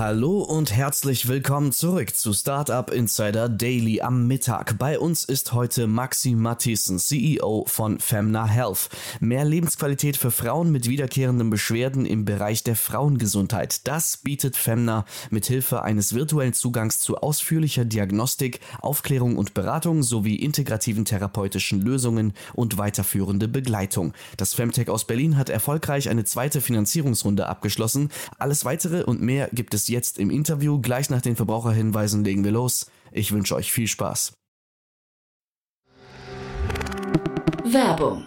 Hallo und herzlich willkommen zurück zu Startup Insider Daily am Mittag. Bei uns ist heute Maxi Matthiesen, CEO von Femna Health. Mehr Lebensqualität für Frauen mit wiederkehrenden Beschwerden im Bereich der Frauengesundheit. Das bietet Femna mit Hilfe eines virtuellen Zugangs zu ausführlicher Diagnostik, Aufklärung und Beratung sowie integrativen therapeutischen Lösungen und weiterführende Begleitung. Das Femtech aus Berlin hat erfolgreich eine zweite Finanzierungsrunde abgeschlossen. Alles weitere und mehr gibt es jetzt im Interview. Gleich nach den Verbraucherhinweisen legen wir los. Ich wünsche euch viel Spaß. Werbung.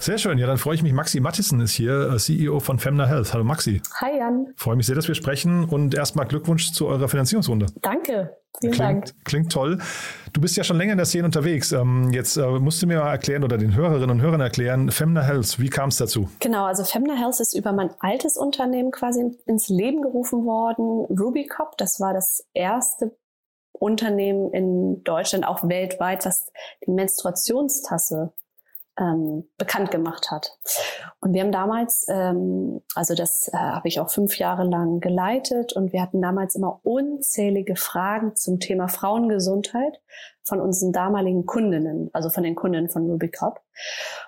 Sehr schön. Ja, dann freue ich mich. Maxi Mattissen ist hier, äh, CEO von Femna Health. Hallo Maxi. Hi Jan. Freue mich sehr, dass wir sprechen und erstmal Glückwunsch zu eurer Finanzierungsrunde. Danke. Vielen klingt, Dank. Klingt toll. Du bist ja schon länger in der Szene unterwegs. Ähm, jetzt äh, musst du mir mal erklären oder den Hörerinnen und Hörern erklären, Femna Health, wie kam es dazu? Genau, also Femna Health ist über mein altes Unternehmen quasi ins Leben gerufen worden. Rubycop, das war das erste Unternehmen in Deutschland, auch weltweit, das die Menstruationstasse ähm, bekannt gemacht hat. Und wir haben damals, ähm, also das äh, habe ich auch fünf Jahre lang geleitet und wir hatten damals immer unzählige Fragen zum Thema Frauengesundheit von unseren damaligen Kundinnen, also von den Kunden von Rubicop.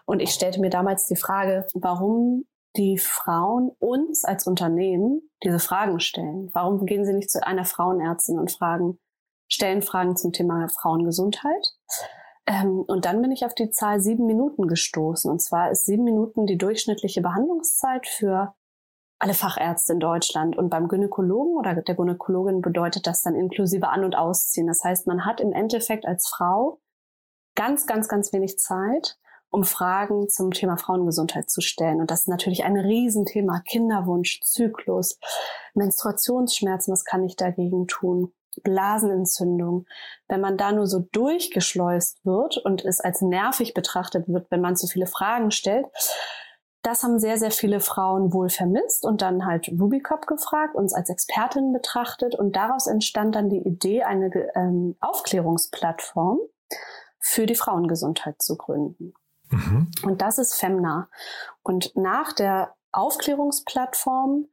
Und ich stellte mir damals die Frage, warum die Frauen uns als Unternehmen diese Fragen stellen. Warum gehen sie nicht zu einer Frauenärztin und fragen, stellen Fragen zum Thema Frauengesundheit? Ähm, und dann bin ich auf die Zahl sieben Minuten gestoßen. Und zwar ist sieben Minuten die durchschnittliche Behandlungszeit für alle Fachärzte in Deutschland. Und beim Gynäkologen oder der Gynäkologin bedeutet das dann inklusive An- und Ausziehen. Das heißt, man hat im Endeffekt als Frau ganz, ganz, ganz wenig Zeit, um Fragen zum Thema Frauengesundheit zu stellen. Und das ist natürlich ein Riesenthema. Kinderwunsch, Zyklus, Menstruationsschmerzen, was kann ich dagegen tun? Blasenentzündung, wenn man da nur so durchgeschleust wird und es als nervig betrachtet wird, wenn man zu viele Fragen stellt, das haben sehr, sehr viele Frauen wohl vermisst und dann halt Rubicop gefragt, uns als Expertin betrachtet und daraus entstand dann die Idee, eine ähm, Aufklärungsplattform für die Frauengesundheit zu gründen. Mhm. Und das ist Femna. Und nach der Aufklärungsplattform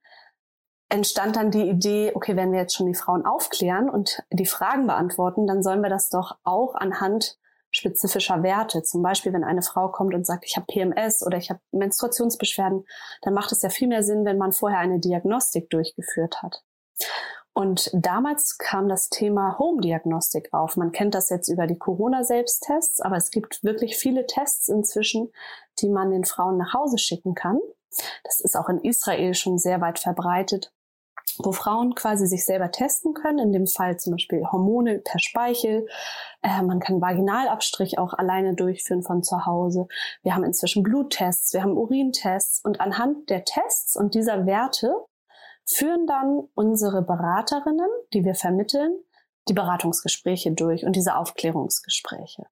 entstand dann die Idee, okay, wenn wir jetzt schon die Frauen aufklären und die Fragen beantworten, dann sollen wir das doch auch anhand spezifischer Werte. Zum Beispiel, wenn eine Frau kommt und sagt, ich habe PMS oder ich habe Menstruationsbeschwerden, dann macht es ja viel mehr Sinn, wenn man vorher eine Diagnostik durchgeführt hat. Und damals kam das Thema Home-Diagnostik auf. Man kennt das jetzt über die Corona-Selbsttests, aber es gibt wirklich viele Tests inzwischen, die man den Frauen nach Hause schicken kann. Das ist auch in Israel schon sehr weit verbreitet wo Frauen quasi sich selber testen können, in dem Fall zum Beispiel Hormone per Speichel. Äh, man kann Vaginalabstrich auch alleine durchführen von zu Hause. Wir haben inzwischen Bluttests, wir haben Urintests und anhand der Tests und dieser Werte führen dann unsere Beraterinnen, die wir vermitteln, die Beratungsgespräche durch und diese Aufklärungsgespräche.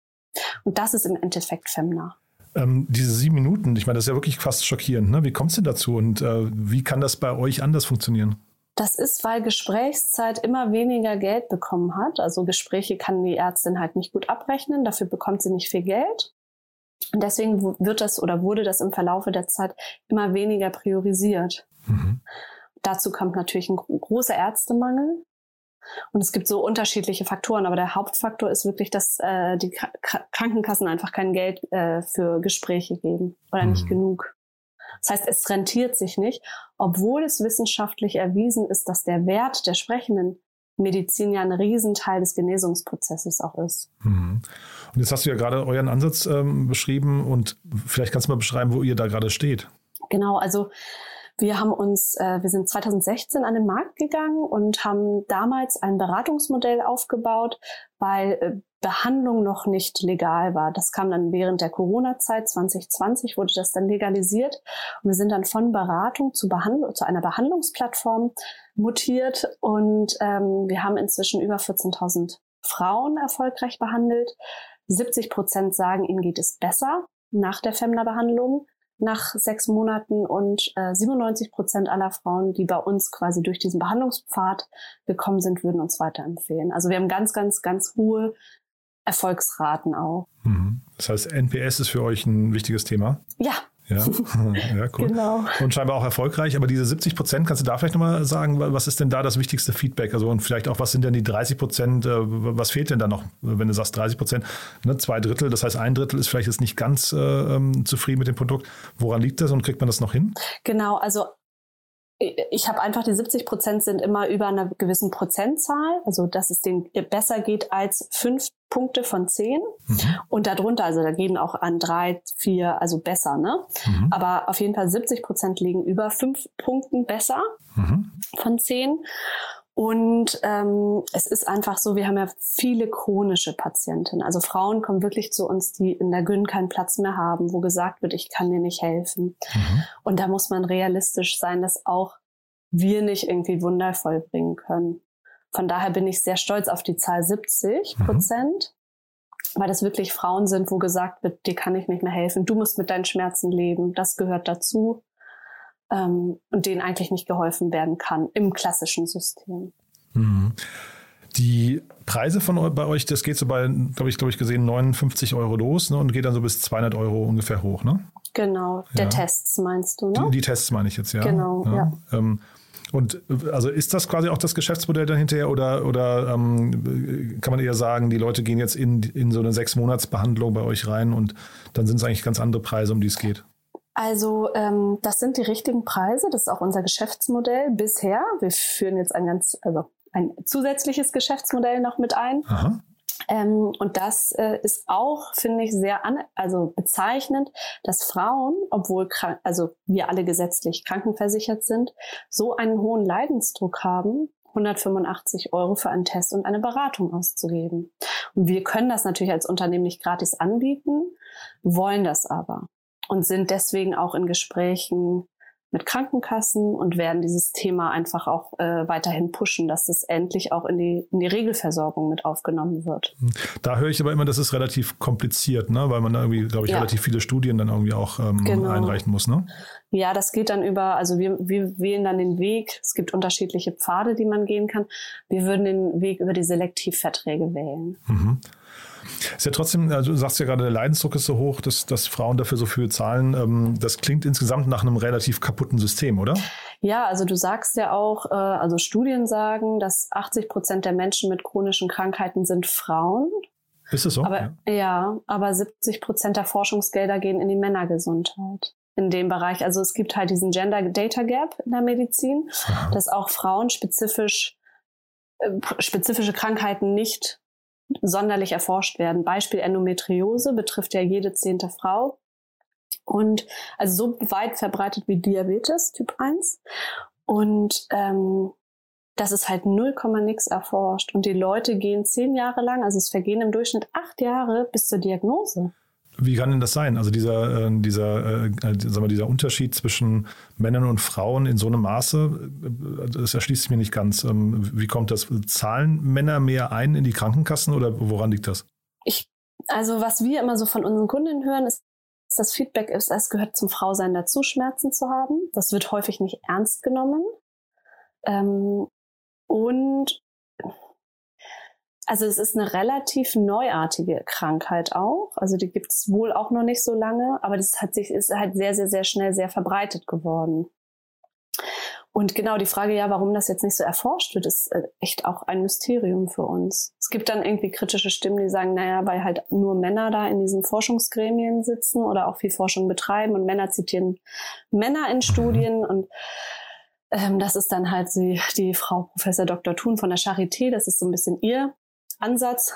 Und das ist im Endeffekt Femna. Ähm, diese sieben Minuten, ich meine, das ist ja wirklich fast schockierend. Ne? Wie kommt es denn dazu und äh, wie kann das bei euch anders funktionieren? Das ist, weil Gesprächszeit immer weniger Geld bekommen hat. Also Gespräche kann die Ärztin halt nicht gut abrechnen, dafür bekommt sie nicht viel Geld. Und deswegen wird das oder wurde das im Verlaufe der Zeit immer weniger priorisiert. Mhm. Dazu kommt natürlich ein großer Ärztemangel. Und es gibt so unterschiedliche Faktoren, aber der Hauptfaktor ist wirklich, dass äh, die Krankenkassen einfach kein Geld äh, für Gespräche geben oder mhm. nicht genug. Das heißt, es rentiert sich nicht, obwohl es wissenschaftlich erwiesen ist, dass der Wert der sprechenden Medizin ja ein Riesenteil des Genesungsprozesses auch ist. Mhm. Und jetzt hast du ja gerade euren Ansatz ähm, beschrieben und vielleicht kannst du mal beschreiben, wo ihr da gerade steht. Genau, also wir haben uns, äh, wir sind 2016 an den Markt gegangen und haben damals ein Beratungsmodell aufgebaut, weil äh, Behandlung noch nicht legal war. Das kam dann während der Corona-Zeit 2020 wurde das dann legalisiert und wir sind dann von Beratung zu, Behandlung, zu einer Behandlungsplattform mutiert und ähm, wir haben inzwischen über 14.000 Frauen erfolgreich behandelt. 70 Prozent sagen, ihnen geht es besser nach der Femna-Behandlung nach sechs Monaten und äh, 97 Prozent aller Frauen, die bei uns quasi durch diesen Behandlungspfad gekommen sind, würden uns weiterempfehlen. Also wir haben ganz, ganz, ganz hohe Erfolgsraten auch. Mhm. Das heißt, NPS ist für euch ein wichtiges Thema? Ja, ja, ja cool. Genau. Und scheinbar auch erfolgreich. Aber diese 70 Prozent, kannst du da vielleicht nochmal sagen, was ist denn da das wichtigste Feedback? Also und vielleicht auch, was sind denn die 30 Prozent, äh, was fehlt denn da noch, wenn du sagst 30 Prozent, ne, zwei Drittel, das heißt ein Drittel ist vielleicht jetzt nicht ganz äh, ähm, zufrieden mit dem Produkt. Woran liegt das und kriegt man das noch hin? Genau, also ich habe einfach die 70 Prozent sind immer über einer gewissen Prozentzahl, also dass es denen besser geht als fünf Punkte von zehn mhm. und darunter, also da gehen auch an drei, vier, also besser, ne? Mhm. Aber auf jeden Fall 70 Prozent liegen über fünf Punkten besser mhm. von zehn. Und ähm, es ist einfach so, wir haben ja viele chronische Patientinnen. Also Frauen kommen wirklich zu uns, die in der Gyn keinen Platz mehr haben, wo gesagt wird, ich kann dir nicht helfen. Mhm. Und da muss man realistisch sein, dass auch wir nicht irgendwie wundervoll bringen können. Von daher bin ich sehr stolz auf die Zahl 70 mhm. Prozent, mhm. weil das wirklich Frauen sind, wo gesagt wird, dir kann ich nicht mehr helfen, du musst mit deinen Schmerzen leben, das gehört dazu ähm, und denen eigentlich nicht geholfen werden kann im klassischen System. Mhm. Die Preise von bei euch, das geht so bei, glaube ich, glaube ich gesehen 59 Euro los ne, und geht dann so bis 200 Euro ungefähr hoch, ne? Genau, der ja. Tests meinst du, ne? Die, die, Tests meine ich jetzt, ja. Genau, ja. ja. Ähm, und also ist das quasi auch das Geschäftsmodell dann hinterher oder, oder ähm, kann man eher sagen, die Leute gehen jetzt in, in so eine sechs Monats Behandlung bei euch rein und dann sind es eigentlich ganz andere Preise, um die es geht? Also ähm, das sind die richtigen Preise. Das ist auch unser Geschäftsmodell bisher. Wir führen jetzt ein ganz, also ein zusätzliches Geschäftsmodell noch mit ein. Aha. Ähm, und das äh, ist auch, finde ich, sehr an, also bezeichnend, dass Frauen, obwohl krank, also wir alle gesetzlich krankenversichert sind, so einen hohen Leidensdruck haben, 185 Euro für einen Test und eine Beratung auszugeben. Und wir können das natürlich als Unternehmen nicht gratis anbieten, wollen das aber und sind deswegen auch in Gesprächen mit Krankenkassen und werden dieses Thema einfach auch äh, weiterhin pushen, dass das endlich auch in die, in die Regelversorgung mit aufgenommen wird. Da höre ich aber immer, das ist relativ kompliziert, ne? weil man da irgendwie, glaube ich, ja. relativ viele Studien dann irgendwie auch ähm, genau. einreichen muss. Ne? Ja, das geht dann über, also wir, wir wählen dann den Weg, es gibt unterschiedliche Pfade, die man gehen kann. Wir würden den Weg über die Selektivverträge wählen. Mhm. Ist ja trotzdem, also du sagst ja gerade, der Leidensdruck ist so hoch, dass, dass Frauen dafür so viel zahlen. Ähm, das klingt insgesamt nach einem relativ kaputten System, oder? Ja, also du sagst ja auch, äh, also Studien sagen, dass 80 Prozent der Menschen mit chronischen Krankheiten sind Frauen. Ist es so? Aber, ja. ja, aber 70 Prozent der Forschungsgelder gehen in die Männergesundheit in dem Bereich. Also es gibt halt diesen Gender Data Gap in der Medizin, Aha. dass auch Frauen spezifisch äh, spezifische Krankheiten nicht sonderlich erforscht werden. Beispiel Endometriose betrifft ja jede zehnte Frau. Und also so weit verbreitet wie Diabetes Typ 1. Und ähm, das ist halt 0, nix erforscht. Und die Leute gehen zehn Jahre lang, also es vergehen im Durchschnitt acht Jahre bis zur Diagnose. Wie kann denn das sein? Also dieser, äh, dieser, äh, sagen wir, dieser Unterschied zwischen Männern und Frauen in so einem Maße, äh, das erschließt sich mir nicht ganz. Ähm, wie kommt das? Zahlen Männer mehr ein in die Krankenkassen oder woran liegt das? Ich, also was wir immer so von unseren Kunden hören, ist, das Feedback ist, es gehört zum Frausein dazu, Schmerzen zu haben. Das wird häufig nicht ernst genommen. Ähm, und also es ist eine relativ neuartige Krankheit auch. Also die gibt es wohl auch noch nicht so lange, aber das hat sich ist halt sehr, sehr, sehr schnell sehr verbreitet geworden. Und genau die Frage, ja, warum das jetzt nicht so erforscht wird, ist äh, echt auch ein Mysterium für uns. Es gibt dann irgendwie kritische Stimmen, die sagen, naja, weil halt nur Männer da in diesen Forschungsgremien sitzen oder auch viel Forschung betreiben und Männer zitieren Männer in Studien und ähm, das ist dann halt die, die Frau Professor Dr. Thun von der Charité, das ist so ein bisschen ihr Ansatz,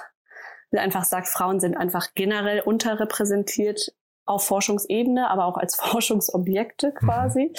die einfach sagt, Frauen sind einfach generell unterrepräsentiert auf Forschungsebene, aber auch als Forschungsobjekte mhm. quasi. Mhm.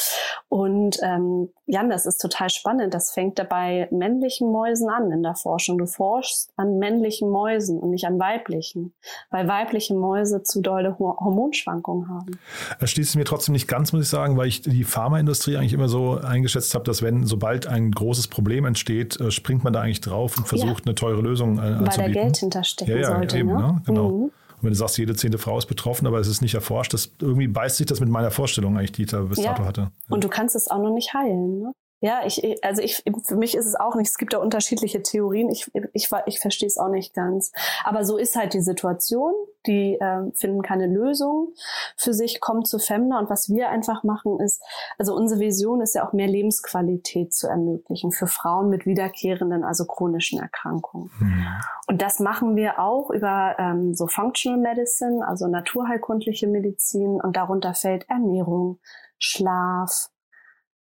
Und ähm, Jan, das ist total spannend. Das fängt dabei männlichen Mäusen an in der Forschung. Du forschst an männlichen Mäusen und nicht an weiblichen, weil weibliche Mäuse zu dolle Hormonschwankungen haben. Das schließt mir trotzdem nicht ganz, muss ich sagen, weil ich die Pharmaindustrie eigentlich immer so eingeschätzt habe, dass wenn sobald ein großes Problem entsteht, äh, springt man da eigentlich drauf und versucht ja. eine teure Lösung äh, anzubieten. Weil da Geld hinterstecken ja, ja, sollte. Eben, ne? Ne? Genau. Mhm. Wenn du sagst, jede zehnte Frau ist betroffen, aber es ist nicht erforscht, das irgendwie beißt sich das mit meiner Vorstellung eigentlich, die ich da bis dato hatte. Ja. Und du kannst es auch noch nicht heilen. Ne? Ja, ich, also ich, für mich ist es auch nicht. Es gibt da unterschiedliche Theorien. Ich, ich, ich verstehe es auch nicht ganz. Aber so ist halt die Situation. Die äh, finden keine Lösung für sich, kommen zu Femna. Und was wir einfach machen ist, also unsere Vision ist ja auch mehr Lebensqualität zu ermöglichen für Frauen mit wiederkehrenden, also chronischen Erkrankungen. Mhm. Und das machen wir auch über ähm, so Functional Medicine, also naturheilkundliche Medizin. Und darunter fällt Ernährung, Schlaf,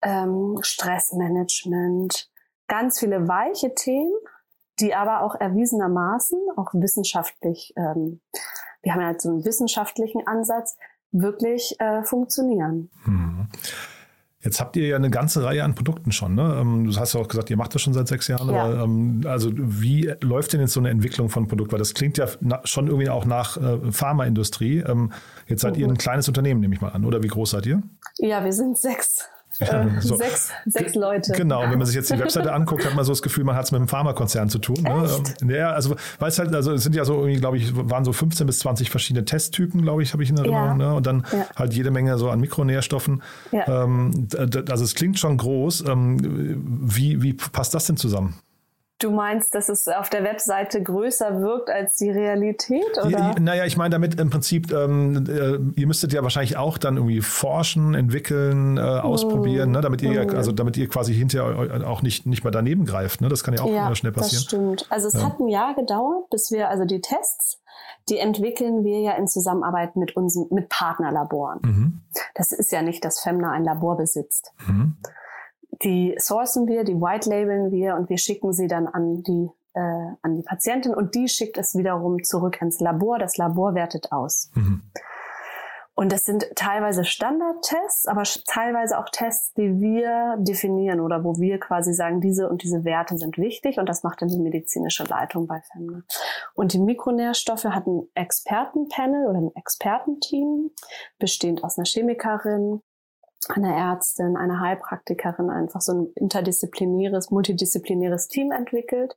ähm, Stressmanagement, ganz viele weiche Themen, die aber auch erwiesenermaßen, auch wissenschaftlich, ähm, wir haben ja so einen wissenschaftlichen Ansatz, wirklich äh, funktionieren. Hm. Jetzt habt ihr ja eine ganze Reihe an Produkten schon. Ne? Ähm, du hast ja auch gesagt, ihr macht das schon seit sechs Jahren. Ja. Aber, ähm, also wie läuft denn jetzt so eine Entwicklung von Produkt? Weil das klingt ja schon irgendwie auch nach äh, Pharmaindustrie. Ähm, jetzt seid mhm. ihr ein kleines Unternehmen, nehme ich mal an. Oder wie groß seid ihr? Ja, wir sind sechs. Äh, so. sechs, sechs Leute. Genau, wenn man sich jetzt die Webseite anguckt, hat man so das Gefühl, man hat es mit einem Pharmakonzern zu tun. Ne? Ähm, ja, also weil es halt, also es sind ja so irgendwie, glaube ich, waren so 15 bis 20 verschiedene Testtypen, glaube ich, habe ich in Erinnerung. Ja. Ne? Und dann ja. halt jede Menge so an Mikronährstoffen. Ähm, also es klingt schon groß. Ähm, wie, wie passt das denn zusammen? Du meinst, dass es auf der Webseite größer wirkt als die Realität? Oder? Ja, naja, ich meine damit im Prinzip, ähm, äh, ihr müsstet ja wahrscheinlich auch dann irgendwie forschen, entwickeln, äh, ausprobieren, mm. ne, damit ihr mm. also damit ihr quasi hinterher auch nicht, nicht mal daneben greift. Ne? Das kann ja auch ja, schnell passieren. Das stimmt. Also es ja. hat ein Jahr gedauert, bis wir, also die Tests, die entwickeln wir ja in Zusammenarbeit mit uns, mit Partnerlaboren. Mhm. Das ist ja nicht, dass Femna ein Labor besitzt. Mhm die sourcen wir, die white labeln wir und wir schicken sie dann an die äh, an die Patientin und die schickt es wiederum zurück ins Labor. Das Labor wertet aus. Mhm. Und das sind teilweise Standardtests, aber teilweise auch Tests, die wir definieren oder wo wir quasi sagen, diese und diese Werte sind wichtig und das macht dann die medizinische Leitung bei Femna. Und die Mikronährstoffe hat ein Expertenpanel oder ein Expertenteam, bestehend aus einer Chemikerin, eine Ärztin, eine Heilpraktikerin einfach so ein interdisziplinäres, multidisziplinäres Team entwickelt.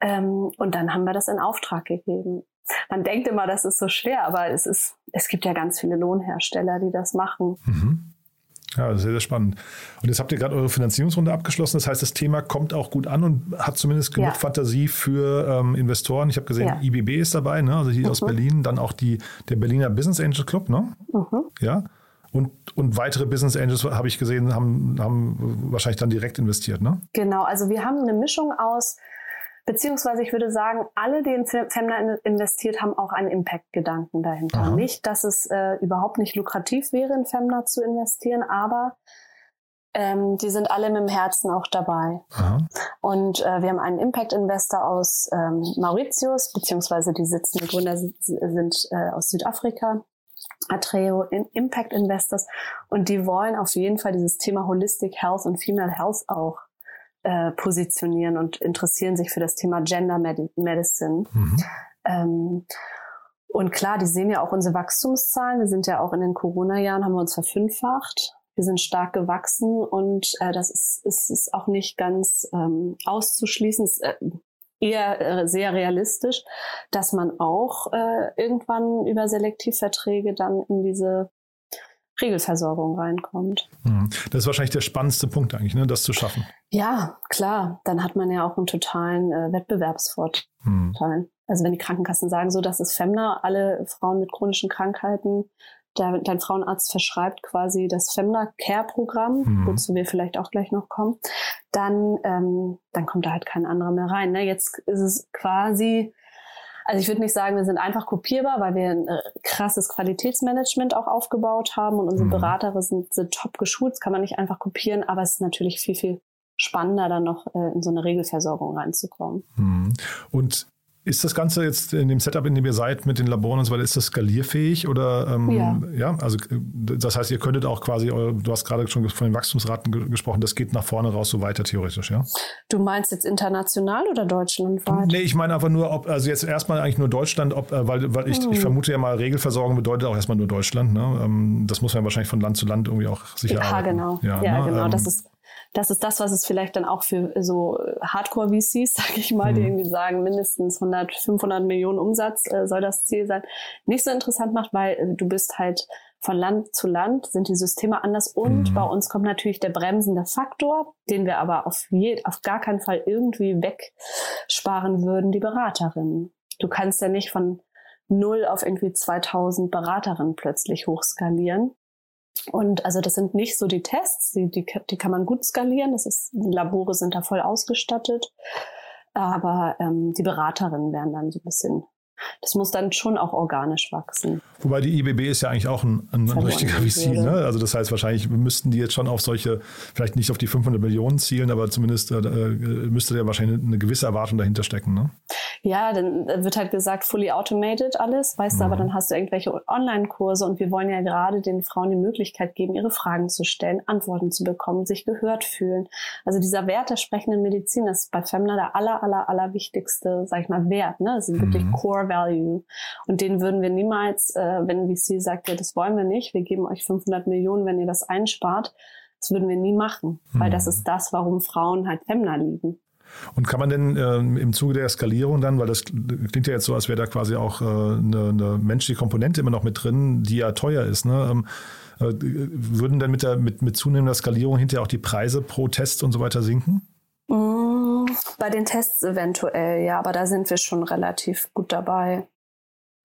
Ähm, und dann haben wir das in Auftrag gegeben. Man denkt immer, das ist so schwer, aber es ist, es gibt ja ganz viele Lohnhersteller, die das machen. Mhm. Ja, sehr, sehr spannend. Und jetzt habt ihr gerade eure Finanzierungsrunde abgeschlossen. Das heißt, das Thema kommt auch gut an und hat zumindest genug ja. Fantasie für ähm, Investoren. Ich habe gesehen, ja. IBB ist dabei, ne? also hier mhm. aus Berlin. Dann auch die, der Berliner Business Angel Club. Ne? Mhm. Ja. Und, und weitere Business Angels, habe ich gesehen, haben, haben wahrscheinlich dann direkt investiert, ne? Genau, also wir haben eine Mischung aus, beziehungsweise ich würde sagen, alle, die in Femna investiert haben, auch einen Impact-Gedanken dahinter. Aha. Nicht, dass es äh, überhaupt nicht lukrativ wäre, in Femna zu investieren, aber ähm, die sind alle mit dem Herzen auch dabei. Aha. Und äh, wir haben einen Impact-Investor aus ähm, Mauritius, beziehungsweise die sitzen, die Gründer sind äh, aus Südafrika. Atreo Impact Investors und die wollen auf jeden Fall dieses Thema Holistic Health und Female Health auch äh, positionieren und interessieren sich für das Thema Gender Medi Medicine. Mhm. Ähm, und klar, die sehen ja auch unsere Wachstumszahlen. Wir sind ja auch in den Corona-Jahren, haben wir uns verfünffacht. Wir sind stark gewachsen und äh, das ist, ist, ist auch nicht ganz ähm, auszuschließen. Es, äh, eher äh, sehr realistisch, dass man auch äh, irgendwann über Selektivverträge dann in diese Regelversorgung reinkommt. Mhm. Das ist wahrscheinlich der spannendste Punkt eigentlich, ne, das zu schaffen. Ja, klar. Dann hat man ja auch einen totalen äh, Wettbewerbsvorteil. Mhm. Also wenn die Krankenkassen sagen, so, das ist Femna, alle Frauen mit chronischen Krankheiten, Der, dein Frauenarzt verschreibt quasi das Femna Care Programm, mhm. wozu wir vielleicht auch gleich noch kommen. Dann, ähm, dann kommt da halt kein anderer mehr rein. Ne? Jetzt ist es quasi also ich würde nicht sagen, wir sind einfach kopierbar, weil wir ein äh, krasses Qualitätsmanagement auch aufgebaut haben und unsere mhm. Berater sind, sind top geschult. Das kann man nicht einfach kopieren, aber es ist natürlich viel, viel spannender, dann noch äh, in so eine Regelversorgung reinzukommen. Mhm. Und ist das Ganze jetzt in dem Setup, in dem ihr seid, mit den Laboren und so weiter, ist das skalierfähig oder ähm, ja. ja? Also das heißt, ihr könntet auch quasi, du hast gerade schon von den Wachstumsraten ge gesprochen, das geht nach vorne raus so weiter theoretisch, ja? Du meinst jetzt international oder deutschlandweit? Nee, ich meine einfach nur, ob, also jetzt erstmal eigentlich nur Deutschland, ob, äh, weil, weil ich, hm. ich vermute ja mal, Regelversorgung bedeutet auch erstmal nur Deutschland. Ne? Ähm, das muss man wahrscheinlich von Land zu Land irgendwie auch sicher Ja, arbeiten. genau. Ja, ja ne? genau. Ähm, das ist das ist das, was es vielleicht dann auch für so Hardcore-VCs, sage ich mal, mhm. die irgendwie sagen, mindestens 100, 500 Millionen Umsatz äh, soll das Ziel sein, nicht so interessant macht, weil äh, du bist halt von Land zu Land sind die Systeme anders und mhm. bei uns kommt natürlich der bremsende Faktor, den wir aber auf, je, auf gar keinen Fall irgendwie wegsparen würden, die Beraterinnen. Du kannst ja nicht von null auf irgendwie 2000 Beraterinnen plötzlich hochskalieren. Und also das sind nicht so die Tests, die, die, die kann man gut skalieren. Das ist, die Labore sind da voll ausgestattet. Aber ähm, die Beraterinnen werden dann so ein bisschen das muss dann schon auch organisch wachsen. Wobei die IBB ist ja eigentlich auch ein, ein, ein richtiger VC. Ne? Also das heißt, wahrscheinlich müssten die jetzt schon auf solche, vielleicht nicht auf die 500 Millionen zielen, aber zumindest äh, äh, müsste ja wahrscheinlich eine gewisse Erwartung dahinter stecken. Ne? Ja, dann wird halt gesagt, fully automated alles, weißt mhm. du, aber mhm. dann hast du irgendwelche Online-Kurse und wir wollen ja gerade den Frauen die Möglichkeit geben, ihre Fragen zu stellen, Antworten zu bekommen, sich gehört fühlen. Also dieser Wert der sprechenden Medizin ist bei Femna der aller, aller, aller wichtigste, sag ich mal, Wert. Ne? Das ist wirklich mhm. Core Value. Und den würden wir niemals, äh, wenn VC sagt, ja, das wollen wir nicht, wir geben euch 500 Millionen, wenn ihr das einspart, das würden wir nie machen, mhm. weil das ist das, warum Frauen halt Femna lieben. Und kann man denn äh, im Zuge der Skalierung dann, weil das klingt ja jetzt so, als wäre da quasi auch äh, eine, eine, menschliche Komponente immer noch mit drin, die ja teuer ist, ne? Ähm, äh, würden dann mit, der, mit, mit zunehmender Skalierung hinterher auch die Preise pro Test und so weiter sinken? Mm, bei den Tests eventuell, ja, aber da sind wir schon relativ gut dabei.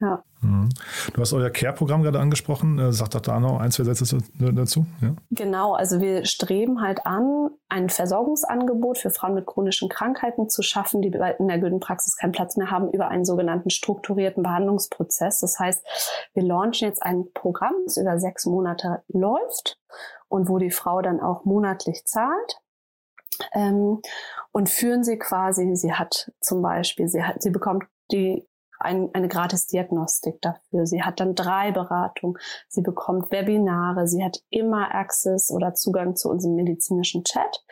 Ja. Mhm. Du hast euer Care-Programm gerade angesprochen. Äh, sag doch da noch ein, zwei Sätze dazu. Ja. Genau, also wir streben halt an, ein Versorgungsangebot für Frauen mit chronischen Krankheiten zu schaffen, die in der Güldenpraxis keinen Platz mehr haben, über einen sogenannten strukturierten Behandlungsprozess. Das heißt, wir launchen jetzt ein Programm, das über sechs Monate läuft und wo die Frau dann auch monatlich zahlt. Ähm, und führen sie quasi, sie hat zum Beispiel, sie hat, sie bekommt die ein, eine Gratis-Diagnostik dafür. Sie hat dann drei Beratungen. Sie bekommt Webinare. Sie hat immer Access oder Zugang zu unserem medizinischen Chat.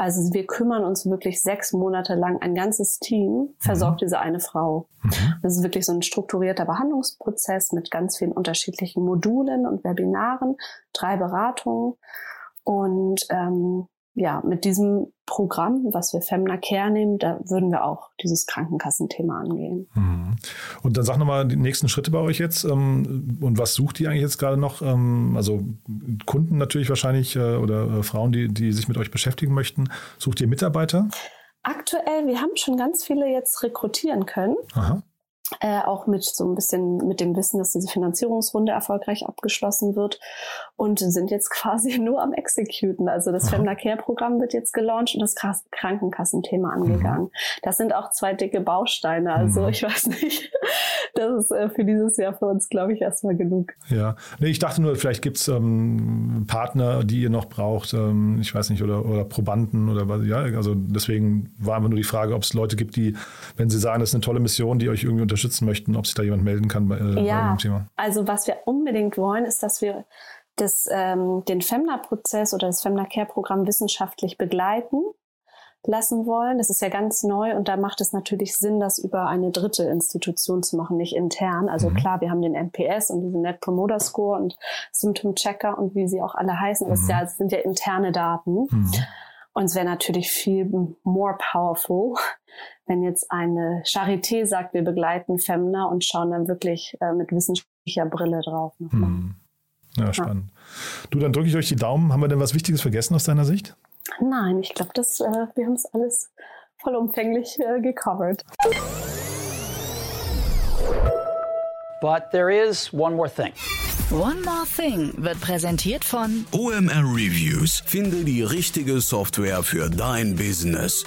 Also wir kümmern uns wirklich sechs Monate lang, ein ganzes Team versorgt mhm. diese eine Frau. Mhm. Das ist wirklich so ein strukturierter Behandlungsprozess mit ganz vielen unterschiedlichen Modulen und Webinaren, drei Beratungen. Und ähm, ja, mit diesem Programm, was wir Femna Care nehmen, da würden wir auch dieses Krankenkassenthema angehen. Mhm. Und dann sag nochmal die nächsten Schritte bei euch jetzt. Ähm, und was sucht ihr eigentlich jetzt gerade noch? Ähm, also Kunden natürlich wahrscheinlich äh, oder äh, Frauen, die, die sich mit euch beschäftigen möchten. Sucht ihr Mitarbeiter? Aktuell, wir haben schon ganz viele jetzt rekrutieren können. Aha äh, auch mit so ein bisschen mit dem Wissen, dass diese Finanzierungsrunde erfolgreich abgeschlossen wird und sind jetzt quasi nur am Executen. Also das Femna Care Programm wird jetzt gelauncht und das Krankenkassenthema angegangen. Mhm. Das sind auch zwei dicke Bausteine. Also mhm. ich weiß nicht, das ist äh, für dieses Jahr für uns, glaube ich, erstmal genug. Ja, nee, ich dachte nur, vielleicht gibt es ähm, Partner, die ihr noch braucht, ähm, ich weiß nicht, oder, oder Probanden oder was, ja, also deswegen war immer nur die Frage, ob es Leute gibt, die, wenn sie sagen, das ist eine tolle Mission, die euch irgendwie unterstützen, unterstützen möchten, ob sich da jemand melden kann bei, äh, ja, bei dem Thema. Also was wir unbedingt wollen, ist, dass wir das, ähm, den Femna-Prozess oder das Femna-Care-Programm wissenschaftlich begleiten lassen wollen. Das ist ja ganz neu und da macht es natürlich Sinn, das über eine dritte Institution zu machen, nicht intern. Also mhm. klar, wir haben den NPS und diesen Net Promoter Score und Symptom Checker und wie sie auch alle heißen. Das, mhm. ja, das sind ja interne Daten. Mhm. Und es wäre natürlich viel more powerful, wenn jetzt eine Charité sagt, wir begleiten Femna und schauen dann wirklich äh, mit wissenschaftlicher Brille drauf. Hm. Ja, spannend. Ja. Du, dann drücke ich euch die Daumen. Haben wir denn was Wichtiges vergessen aus deiner Sicht? Nein, ich glaube, äh, wir haben es alles vollumfänglich äh, gecovert. But there is one more thing. One More Thing wird präsentiert von OMR Reviews. Finde die richtige Software für dein Business.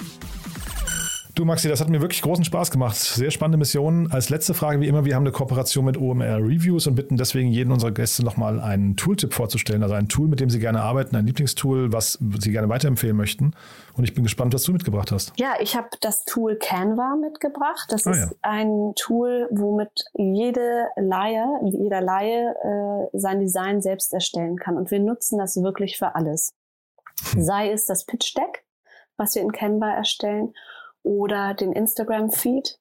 Du Maxi, das hat mir wirklich großen Spaß gemacht. Sehr spannende Mission. Als letzte Frage wie immer, wir haben eine Kooperation mit OMR Reviews und bitten deswegen jeden unserer Gäste nochmal einen Tooltip vorzustellen. Also ein Tool, mit dem Sie gerne arbeiten, ein Lieblingstool, was Sie gerne weiterempfehlen möchten. Und ich bin gespannt, was du mitgebracht hast. Ja, ich habe das Tool Canva mitgebracht. Das ah, ist ja. ein Tool, womit jede Laie, jeder Laie äh, sein Design selbst erstellen kann. Und wir nutzen das wirklich für alles. Hm. Sei es das Pitch Deck, was wir in Canva erstellen, oder den Instagram-Feed.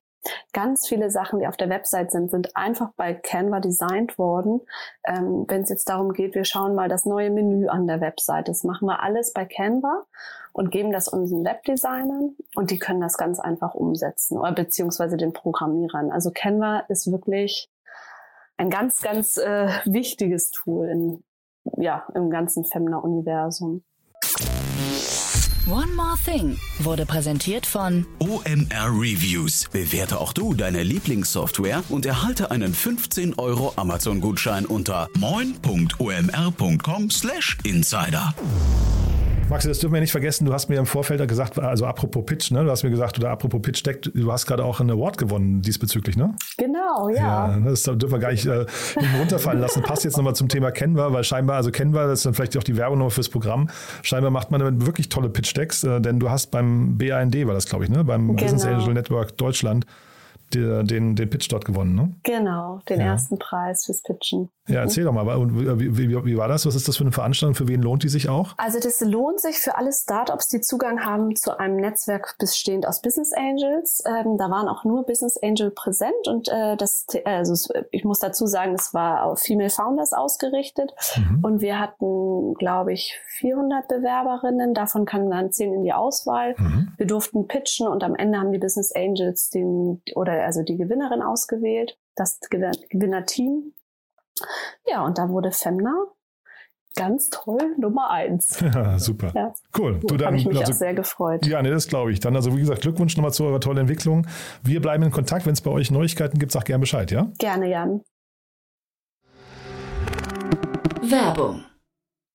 Ganz viele Sachen, die auf der Website sind, sind einfach bei Canva designt worden. Ähm, Wenn es jetzt darum geht, wir schauen mal das neue Menü an der Website. Das machen wir alles bei Canva und geben das unseren Webdesignern und die können das ganz einfach umsetzen oder beziehungsweise den Programmierern. Also Canva ist wirklich ein ganz, ganz äh, wichtiges Tool in, ja, im ganzen Femna-Universum. One More Thing wurde präsentiert von OMR Reviews. Bewerte auch du deine Lieblingssoftware und erhalte einen 15 Euro Amazon-Gutschein unter moin.omr.com/insider. Maxi, das dürfen wir nicht vergessen. Du hast mir im Vorfeld gesagt, also apropos Pitch, ne? Du hast mir gesagt, oder apropos Pitch Deck, du hast gerade auch einen Award gewonnen diesbezüglich, ne? Genau, ja. ja das dürfen wir gar nicht äh, runterfallen lassen. Passt jetzt nochmal zum Thema Canva, weil scheinbar, also Canva, das ist dann vielleicht auch die Werbung nochmal fürs Programm. Scheinbar macht man damit wirklich tolle Pitch Decks, äh, denn du hast beim BAND, war das, glaube ich, ne? Beim genau. Business Angel Network Deutschland den, den Pitch dort gewonnen, ne? Genau, den ja. ersten Preis fürs Pitchen. Ja, erzähl doch mal, wie, wie, wie, war das? Was ist das für eine Veranstaltung? Für wen lohnt die sich auch? Also das lohnt sich für alle Startups, die Zugang haben zu einem Netzwerk bestehend aus Business Angels. Ähm, da waren auch nur Business Angel präsent und äh, das, also ich muss dazu sagen, es war auf Female Founders ausgerichtet mhm. und wir hatten, glaube ich, 400 Bewerberinnen. Davon kamen dann 10 in die Auswahl. Mhm. Wir durften pitchen und am Ende haben die Business Angels den oder also die Gewinnerin ausgewählt, das Gewinnerteam ja, und da wurde Femna ganz toll Nummer eins. Ja, super. Ja. Cool. Du, dann, Habe ich mich also, auch sehr gefreut. Ja, nee, das glaube ich. Dann, also wie gesagt, Glückwunsch nochmal zu eurer tollen Entwicklung. Wir bleiben in Kontakt. Wenn es bei euch Neuigkeiten gibt, sag gerne Bescheid, ja? Gerne, Jan. Werbung.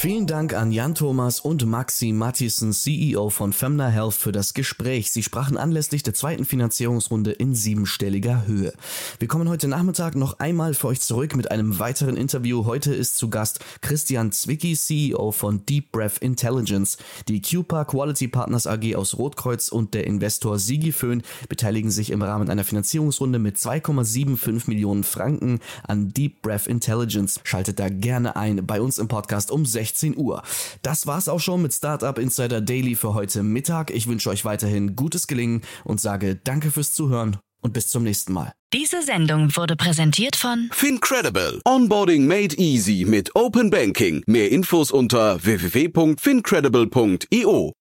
Vielen Dank an Jan Thomas und Maxi Matthiesen, CEO von Femna Health, für das Gespräch. Sie sprachen anlässlich der zweiten Finanzierungsrunde in siebenstelliger Höhe. Wir kommen heute Nachmittag noch einmal für euch zurück mit einem weiteren Interview. Heute ist zu Gast Christian Zwicky, CEO von Deep Breath Intelligence. Die QPA Quality Partners AG aus Rotkreuz und der Investor Sigi Föhn beteiligen sich im Rahmen einer Finanzierungsrunde mit 2,75 Millionen Franken an Deep Breath Intelligence. Schaltet da gerne ein bei uns im Podcast um 16 16 Uhr. Das war's auch schon mit Startup Insider Daily für heute Mittag. Ich wünsche euch weiterhin gutes Gelingen und sage danke fürs Zuhören und bis zum nächsten Mal. Diese Sendung wurde präsentiert von Fincredible. Onboarding made easy mit Open Banking. Mehr Infos unter www.fincredible.io.